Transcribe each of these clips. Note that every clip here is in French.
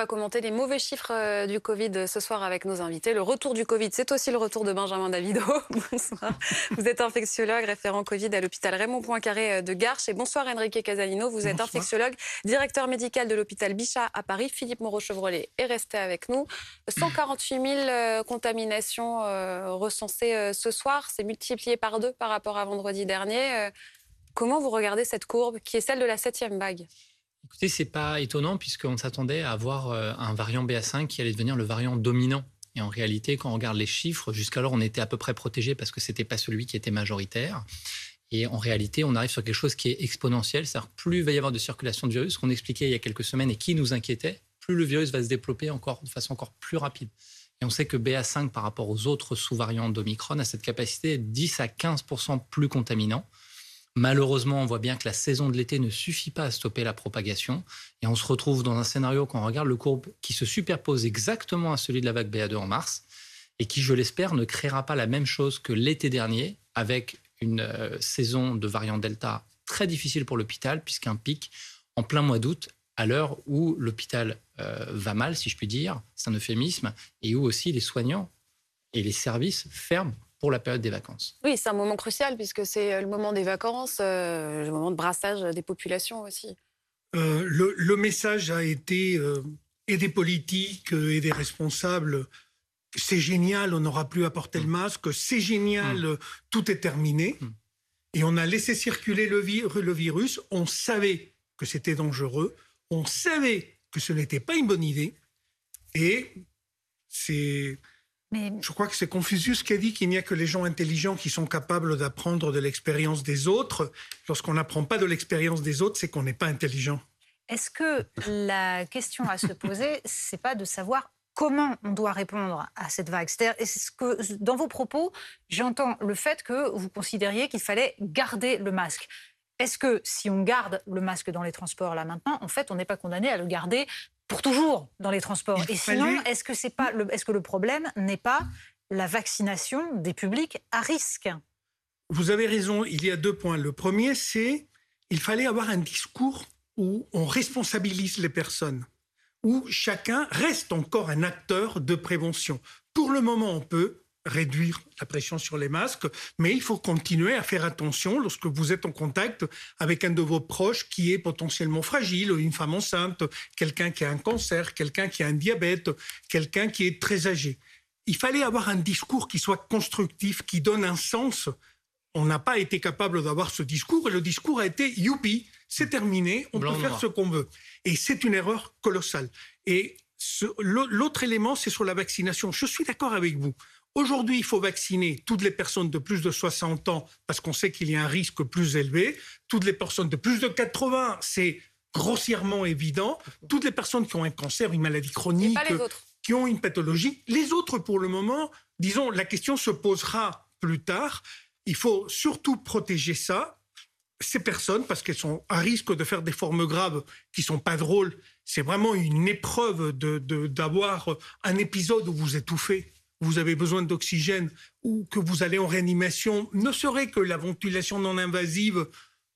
va commenter les mauvais chiffres euh, du Covid ce soir avec nos invités. Le retour du Covid, c'est aussi le retour de Benjamin Davido. bonsoir. Vous êtes infectiologue, référent Covid à l'hôpital Raymond Poincaré euh, de Garches. Et bonsoir Enrique Casalino. Vous êtes infectiologue, directeur médical de l'hôpital Bichat à Paris. Philippe Moreau-Chevrolet est resté avec nous. 148 000 euh, contaminations recensées ce soir. C'est multiplié par deux par rapport à vendredi dernier. Comment vous regardez cette courbe qui est celle de la septième vague? Écoutez, c'est pas étonnant puisqu'on s'attendait à avoir euh, un variant BA5 qui allait devenir le variant dominant. Et en réalité, quand on regarde les chiffres, jusqu'alors on était à peu près protégé parce que c'était pas celui qui était majoritaire. Et en réalité, on arrive sur quelque chose qui est exponentiel. C'est-à-dire, plus il va y avoir de circulation de virus, qu'on expliquait il y a quelques semaines et qui nous inquiétait, plus le virus va se développer encore de façon encore plus rapide. Et on sait que BA5, par rapport aux autres sous-variants d'Omicron, a cette capacité de 10 à 15% plus contaminant. Malheureusement, on voit bien que la saison de l'été ne suffit pas à stopper la propagation. Et on se retrouve dans un scénario, quand on regarde le courbe, qui se superpose exactement à celui de la vague BA2 en mars, et qui, je l'espère, ne créera pas la même chose que l'été dernier, avec une euh, saison de variant Delta très difficile pour l'hôpital, puisqu'un pic en plein mois d'août, à l'heure où l'hôpital euh, va mal, si je puis dire, c'est un euphémisme, et où aussi les soignants et les services ferment pour la période des vacances. Oui, c'est un moment crucial puisque c'est euh, le moment des vacances, euh, le moment de brassage des populations aussi. Euh, le, message a été, et des politiques et des responsables, c'est génial, on n'aura plus à porter le mm. masque, c'est génial, mm. tout est terminé. Mm. Et on a laissé circuler le, le virus, on savait que c'était dangereux, on savait que ce n'était pas une bonne idée, et c'est je crois que c'est Confucius qui a dit qu'il n'y a que les gens intelligents qui sont capables d'apprendre de l'expérience des autres. Lorsqu'on n'apprend pas de l'expérience des autres, c'est qu'on n'est pas intelligent. Est-ce que la question à se poser, c'est pas de savoir comment on doit répondre à cette vague? C'est-à-dire, est-ce que dans vos propos, j'entends le fait que vous considériez qu'il fallait garder le masque. Est-ce que si on garde le masque dans les transports là maintenant, en fait, on n'est pas condamné à le garder pour toujours dans les transports. Et sinon, est-ce que, c'est pas le, est-ce que le problème n'est pas la vaccination des publics à risque? Vous avez raison, il y a deux points. Le premier, c'est il fallait avoir un discours où on responsabilise les personnes, où chacun reste encore un acteur de prévention. Pour le moment, on peut, réduire la pression sur les masques, mais il faut continuer à faire attention lorsque vous êtes en contact avec un de vos proches qui est potentiellement fragile, une femme enceinte, quelqu'un qui a un cancer, quelqu'un qui a un diabète, quelqu'un qui est très âgé. Il fallait avoir un discours qui soit constructif, qui donne un sens. On n'a pas été capable d'avoir ce discours et le discours a été youpi, c'est terminé, on peut faire ce qu'on veut. Et c'est une erreur colossale. Et l'autre élément, c'est sur la vaccination. Je suis d'accord avec vous. Aujourd'hui, il faut vacciner toutes les personnes de plus de 60 ans parce qu'on sait qu'il y a un risque plus élevé. Toutes les personnes de plus de 80, c'est grossièrement évident. Toutes les personnes qui ont un cancer, une maladie chronique, qui ont une pathologie. Les autres, pour le moment, disons, la question se posera plus tard. Il faut surtout protéger ça, ces personnes, parce qu'elles sont à risque de faire des formes graves qui sont pas drôles. C'est vraiment une épreuve d'avoir de, un épisode où vous étouffez vous avez besoin d'oxygène ou que vous allez en réanimation, ne serait que la ventilation non invasive,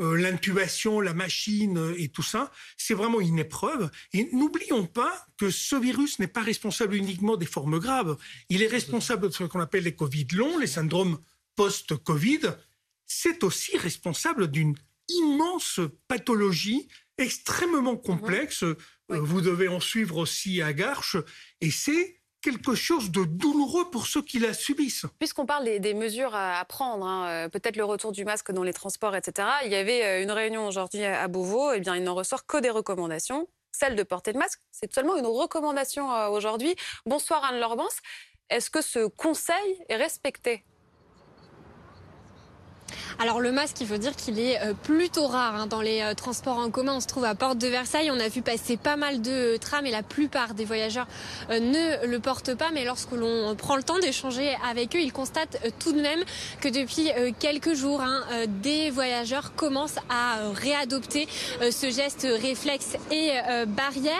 euh, l'intubation, la machine euh, et tout ça, c'est vraiment une épreuve. Et n'oublions pas que ce virus n'est pas responsable uniquement des formes graves. Il est responsable de ce qu'on appelle les Covid longs, les syndromes post-Covid. C'est aussi responsable d'une immense pathologie extrêmement complexe. Euh, vous devez en suivre aussi à Garches. Et c'est quelque chose de douloureux pour ceux qui la subissent. Puisqu'on parle des, mesures à prendre, hein, euh, peut-être le retour du masque dans les transports, etc. Il y avait euh, une réunion aujourd'hui à Beauvau, et eh bien il n'en ressort que des recommandations. Celle de porter le masque, c'est seulement une recommandation euh, aujourd'hui. Bonsoir Anne Lorbans. Est-ce que ce conseil est respecté? Alors le masque, il faut dire qu'il est euh, plutôt rare hein, dans les euh, transports en commun. On se trouve à Porte de Versailles. On a vu passer pas mal de trams et la plupart des voyageurs euh, ne le portent pas. Mais lorsque l'on prend le temps d'échanger avec eux, ils constatent tout de même que depuis quelques jours, hein, des voyageurs commencent à réadopter ce geste réflexe et barrière.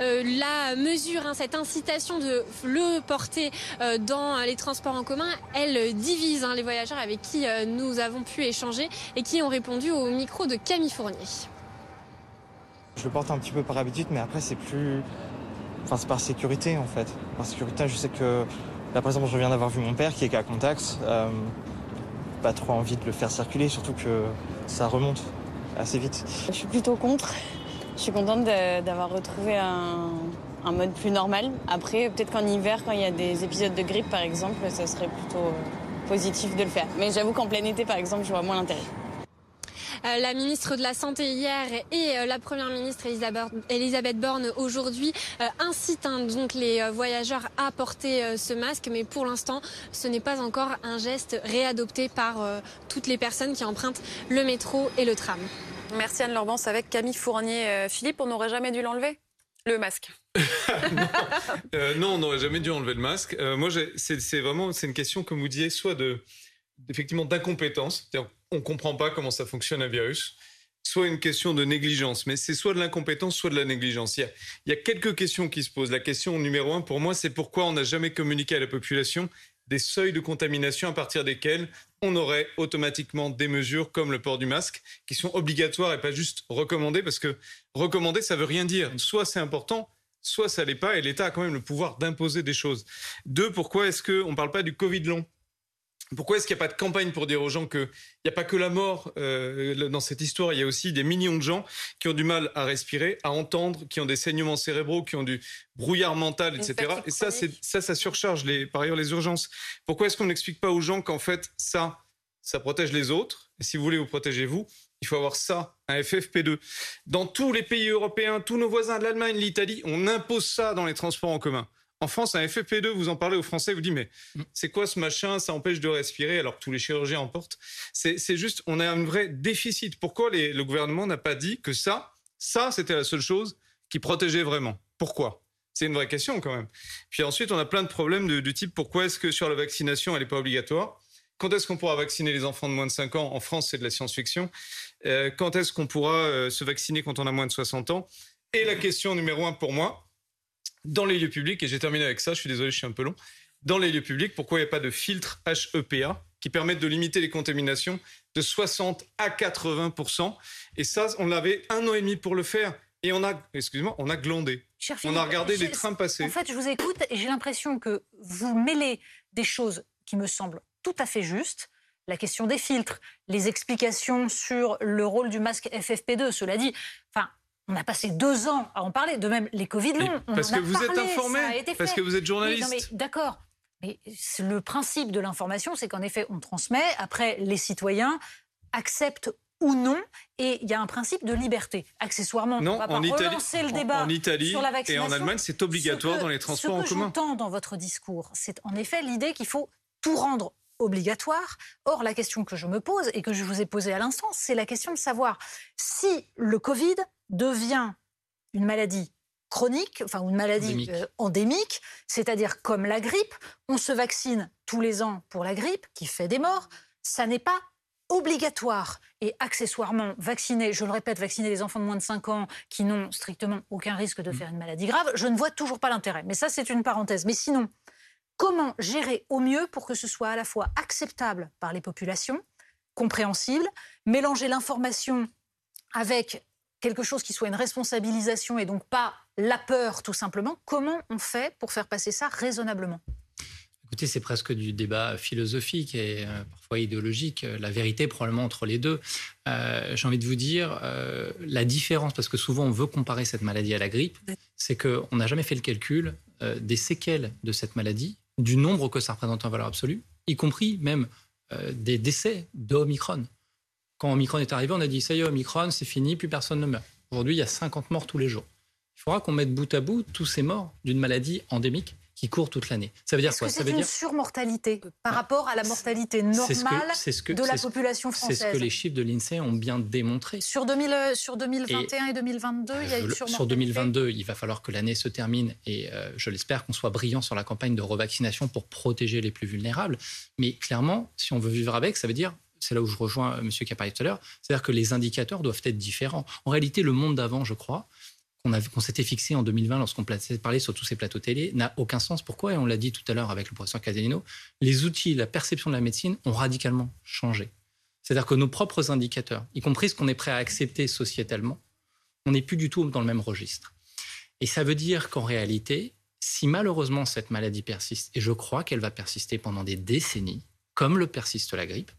La mesure, hein, cette incitation de le porter dans les transports en commun, elle divise les voyageurs avec qui nous avons pu échanger et qui ont répondu au micro de Camille Fournier. Je le porte un petit peu par habitude, mais après c'est plus enfin, c'est par sécurité en fait. Par sécurité, je sais que là par exemple, je viens d'avoir vu mon père qui est cas contact. Euh, pas trop envie de le faire circuler, surtout que ça remonte assez vite. Je suis plutôt contre. Je suis contente d'avoir retrouvé un, un, mode plus normal. Après, peut-être qu'en hiver, quand il y a des épisodes de grippe par exemple, ça serait plutôt euh, positif de le faire. Mais j'avoue qu'en plein été par exemple, je vois moins l'intérêt. Euh, la ministre de la Santé hier et euh, la Première ministre Elisabeth Borne aujourd'hui euh, incitent hein, donc les voyageurs à porter ce masque, mais pour l'instant, ce n'est pas encore un geste réadopté par toutes les personnes qui empruntent le métro et le tram. Merci Anne Lorbance avec Camille Fournier. Philippe, on n'aurait jamais dû l'enlever? Le masque. non, on n'aurait jamais dû enlever le masque. moi, c'est vraiment c'est une question, comme vous disiez, soit de effectivement d'incompétence on comprend pas comment ça fonctionne un virus, soit une question de négligence, mais c'est soit de l'incompétence, soit de la négligence. Il y, a, quelques questions qui se posent. La question numéro un, pour moi, c'est pourquoi on n'a jamais communiqué à la population des seuils de contamination à partir desquels on aurait automatiquement des mesures comme le port du masque qui sont obligatoires et pas juste recommandées parce que recommander ça veut rien dire. Soit c'est important, soit ça l'est pas et l'État a quand même le pouvoir d'imposer des choses. Deux, pourquoi est-ce qu'on ne parle pas du Covid long? Pourquoi est-ce qu'il n'y a pas de campagne pour dire aux gens qu'il n'y a pas que la mort euh, dans cette histoire, il y a aussi des millions de gens qui ont du mal à respirer, à entendre, qui ont des saignements cérébraux, qui ont du brouillard mental, etc. Et ça, ça, ça surcharge les, par ailleurs les urgences. Pourquoi est-ce qu'on n'explique pas aux gens qu'en fait, ça, ça protège les autres? Et si vous voulez vous protéger vous, il faut avoir ça, un FFP2. Dans tous les pays européens, tous nos voisins de l'Allemagne, l'Italie, on impose ça dans les transports en commun. En France, un FFP2, vous en parlez aux Français, vous dites, mais mm. c'est quoi ce machin? Ça empêche de respirer alors que tous les chirurgiens en portent. C'est juste, on a un vrai déficit. Pourquoi le gouvernement n'a pas dit que ça, ça, c'était la seule chose qui protégeait vraiment? Pourquoi? C'est une vraie question quand même. Puis ensuite, on a plein de problèmes du type, pourquoi est-ce que sur la vaccination, elle n'est pas obligatoire? Quand est-ce qu'on pourra vacciner les enfants de moins de 5 ans? En France, c'est de la science-fiction. Euh, quand est-ce qu'on pourra euh, se vacciner quand on a moins de 60 ans? Et la question numéro un pour moi, dans les lieux publics, et j'ai terminé avec ça, je suis désolé, je suis un peu long, dans les lieux publics, pourquoi il n'y a pas de filtre HEPA qui permettent de limiter les contaminations de 60 à 80 Et ça, on avait un an et demi pour le faire. Et on a, excusez-moi, on a glandé. on a regardé les trains passer. En fait, je vous écoute et j'ai l'impression que vous mêlez des choses qui me semblent tout à fait justes. La question des filtres, les explications sur le rôle du masque FFP2. Cela dit, enfin, on a passé deux ans à en parler. De même, les Covid longs. parce que vous êtes informé, parce que vous êtes journaliste. d'accord. Mais le principe de l'information, c'est qu'en effet, on transmet. Après, les citoyens acceptent ou non, et il y a un principe de liberté. Accessoirement, non, on va pas relancer le débat en, Italie sur la vaccination. Et en Allemagne, c'est obligatoire dans les transports en commun. Ce que j'entends dans votre discours, c'est en effet l'idée qu'il faut tout rendre obligatoire. Or, la question que je me pose et que je vous ai posée à l'instant, c'est la question de savoir si le Covid devient une maladie chronique, enfin une maladie endémique, euh, c'est-à-dire comme la grippe, on se vaccine tous les ans pour la grippe, qui fait des morts, ça n'est pas obligatoire et accessoirement vacciner, je le répète, vacciner les enfants de moins de 5 ans qui n'ont strictement aucun risque de mm. faire une maladie grave, je ne vois toujours pas l'intérêt. Mais ça, c'est une parenthèse. Mais sinon, comment gérer au mieux pour que ce soit à la fois acceptable par les populations, compréhensible, mélanger l'information avec quelque chose qui soit une responsabilisation et donc pas la peur tout simplement. Comment on fait pour faire passer ça raisonnablement? Écoutez, c'est presque du débat philosophique et euh, parfois idéologique. La vérité, probablement, entre les deux. Euh, j'ai envie de vous dire, euh, la différence, parce que souvent on veut comparer cette maladie à la grippe, c'est qu'on n'a jamais fait le calcul des séquelles de cette maladie, du nombre que ça représente en valeur absolue, y compris même des décès d'Omicron. Quand Omicron est arrivé, on a dit ça y est, Omicron, c'est fini, plus personne ne meurt. Aujourd'hui, il y a 50 morts tous les jours. Il faudra qu'on mette bout à bout tous ces morts d'une maladie endémique qui court toute l'année. Ça veut dire quoi Ça veut une dire surmortalité par ah, rapport à la mortalité normale de la population française. C'est ce que les chiffres de l'INSEE ont bien démontré. Sur, 2000, euh, sur 2021 et, 2022, il y a une surmortalité. Sur 2022, il va falloir que l'année se termine et euh, je l'espère qu'on soit brillant sur la campagne de revaccination pour protéger les plus vulnérables. Mais clairement, si on veut vivre avec, ça veut dire c'est là où je rejoins M. qui a parlé tout à l'heure, c'est-à-dire que les indicateurs doivent être différents. En réalité, le monde d'avant, je crois, qu'on s'était fixé en 2020 lorsqu'on parlait sur tous ces plateaux télé, n'a aucun sens. Pourquoi? Et on l'a dit tout à l'heure avec le professeur Casalino, les outils, la perception de la médecine ont radicalement changé. C'est-à-dire que nos propres indicateurs, y compris ce qu'on est prêt à accepter sociétalement, on n'est plus du tout dans le même registre. Et ça veut dire qu'en réalité, si malheureusement cette maladie persiste, et je crois qu'elle va persister pendant des décennies, comme le persiste la grippe,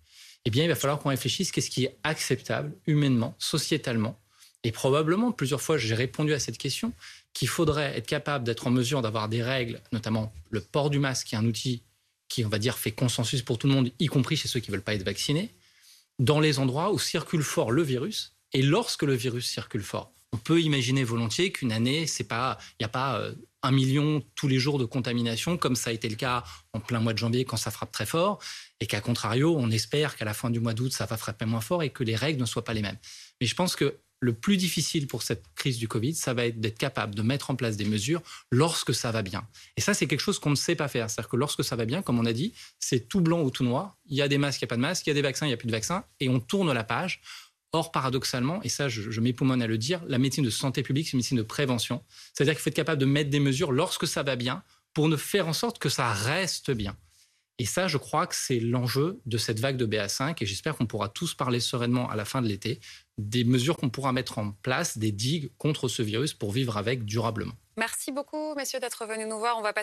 eh bien, il va falloir qu'on réfléchisse qu'est-ce qui est acceptable humainement, sociétalement. Et probablement, plusieurs fois, j'ai répondu à cette question, qu'il faudrait être capable d'être en mesure d'avoir des règles, notamment le port du masque, qui est un outil qui, on va dire, fait consensus pour tout le monde, y compris chez ceux qui ne veulent pas être vaccinés, dans les endroits où circule fort le virus. Et lorsque le virus circule fort, on peut imaginer volontiers qu'une année, c'est il n'y a pas euh, un million tous les jours de contamination, comme ça a été le cas en plein mois de janvier quand ça frappe très fort, et qu'à contrario, on espère qu'à la fin du mois d'août, ça va frapper moins fort et que les règles ne soient pas les mêmes. Mais je pense que le plus difficile pour cette crise du Covid, ça va être d'être capable de mettre en place des mesures lorsque ça va bien. Et ça, c'est quelque chose qu'on ne sait pas faire. C'est-à-dire que lorsque ça va bien, comme on a dit, c'est tout blanc ou tout noir. Il y a des masques, il n'y a pas de masques, il y a des vaccins, il n'y a plus de vaccins, et on tourne la page. Or, paradoxalement, et ça, je, je m'époumonne à le dire, la médecine de santé publique, c'est une médecine de prévention. C'est-à-dire qu'il faut être capable de mettre des mesures lorsque ça va bien pour ne faire en sorte que ça reste bien. Et ça, je crois que c'est l'enjeu de cette vague de BA5 et j'espère qu'on pourra tous parler sereinement à la fin de l'été des mesures qu'on pourra mettre en place, des digues contre ce virus pour vivre avec durablement. Merci beaucoup, messieurs, d'être venus nous voir. On va passer